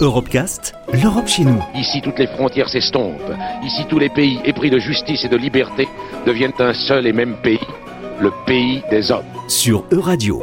Europecast, l'Europe chez nous. Ici, toutes les frontières s'estompent. Ici, tous les pays épris de justice et de liberté deviennent un seul et même pays, le pays des hommes. Sur Euradio.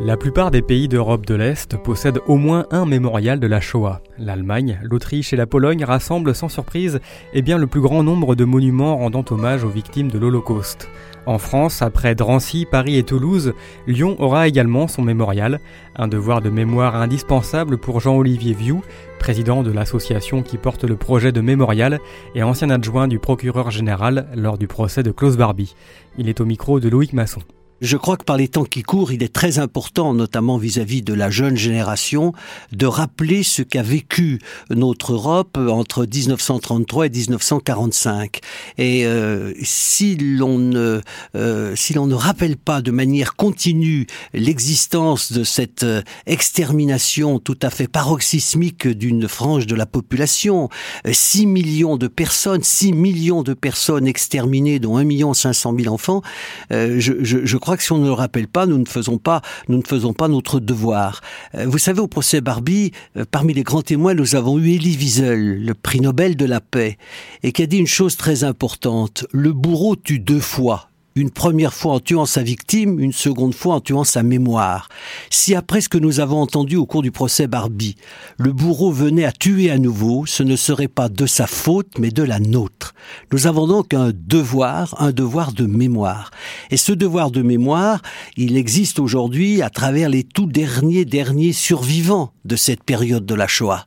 La plupart des pays d'Europe de l'Est possèdent au moins un mémorial de la Shoah. L'Allemagne, l'Autriche et la Pologne rassemblent sans surprise eh bien, le plus grand nombre de monuments rendant hommage aux victimes de l'Holocauste. En France, après Drancy, Paris et Toulouse, Lyon aura également son mémorial, un devoir de mémoire indispensable pour Jean-Olivier Vieux, président de l'association qui porte le projet de mémorial et ancien adjoint du procureur général lors du procès de Klaus Barbie. Il est au micro de Loïc Masson. Je crois que par les temps qui courent, il est très important, notamment vis-à-vis de la jeune génération, de rappeler ce qu'a vécu notre Europe entre 1933 et 1945. Et euh, si l'on ne euh, si l'on ne rappelle pas de manière continue l'existence de cette euh, extermination tout à fait paroxysmique d'une frange de la population, 6 millions de personnes, 6 millions de personnes exterminées, dont 1 million 500 000 enfants, je, je, je crois crois que si on ne le rappelle pas, nous ne faisons pas, nous ne faisons pas notre devoir. Euh, vous savez, au procès Barbie, euh, parmi les grands témoins, nous avons eu Elie Wiesel, le prix Nobel de la paix, et qui a dit une chose très importante. Le bourreau tue deux fois une première fois en tuant sa victime, une seconde fois en tuant sa mémoire. Si après ce que nous avons entendu au cours du procès Barbie, le bourreau venait à tuer à nouveau, ce ne serait pas de sa faute, mais de la nôtre. Nous avons donc un devoir, un devoir de mémoire. Et ce devoir de mémoire, il existe aujourd'hui à travers les tout derniers, derniers survivants de cette période de la Shoah.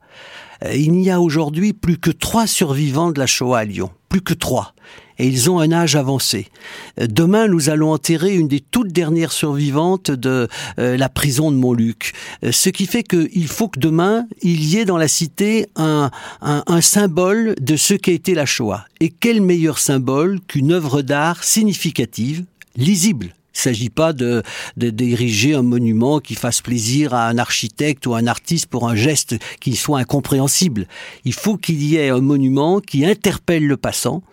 Euh, il n'y a aujourd'hui plus que trois survivants de la Shoah à Lyon. Plus que trois. Et ils ont un âge avancé. Euh, demain, nous allons enterrer une des toutes dernières survivantes de euh, la prison de Montluc. Ce qui fait qu'il faut que demain, il y ait dans la cité un, un, un symbole de ce qu'a été la Shoah. Et quel meilleur symbole qu'une œuvre d'art significative, lisible, il ne s'agit pas de, d'ériger un monument qui fasse plaisir à un architecte ou un artiste pour un geste qui soit incompréhensible. Il faut qu'il y ait un monument qui interpelle le passant.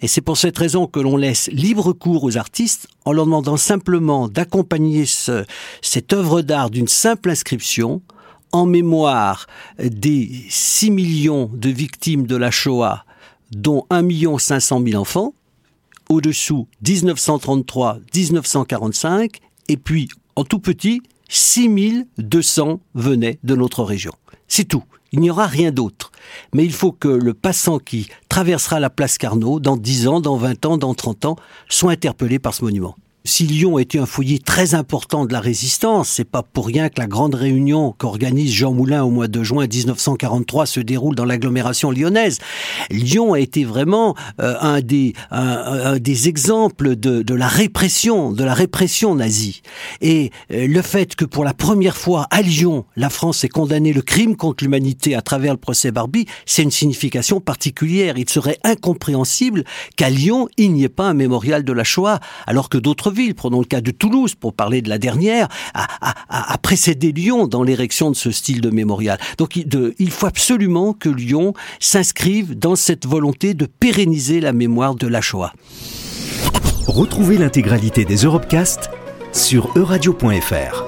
Et c'est pour cette raison que l'on laisse libre cours aux artistes en leur demandant simplement d'accompagner ce, cette œuvre d'art d'une simple inscription en mémoire des 6 millions de victimes de la Shoah, dont 1 500 000 enfants, au-dessous 1933-1945, et puis en tout petit, 6200 venaient de notre région. C'est tout. Il n'y aura rien d'autre. Mais il faut que le passant qui traversera la place Carnot, dans 10 ans, dans 20 ans, dans 30 ans, soit interpellé par ce monument si Lyon était un foyer très important de la résistance, c'est pas pour rien que la grande réunion qu'organise Jean Moulin au mois de juin 1943 se déroule dans l'agglomération lyonnaise. Lyon a été vraiment euh, un, des, un, des exemples de, de, la répression, de la répression nazie. Et euh, le fait que pour la première fois à Lyon, la France ait condamné le crime contre l'humanité à travers le procès Barbie, c'est une signification particulière. Il serait incompréhensible qu'à Lyon, il n'y ait pas un mémorial de la Shoah, alors que d'autres prenons le cas de Toulouse pour parler de la dernière, a, précédé Lyon dans l'érection de ce style de mémorial. Donc il faut absolument que Lyon s'inscrive dans cette volonté de pérenniser la mémoire de la Shoah. Retrouvez l'intégralité des Europecast sur euradio.fr.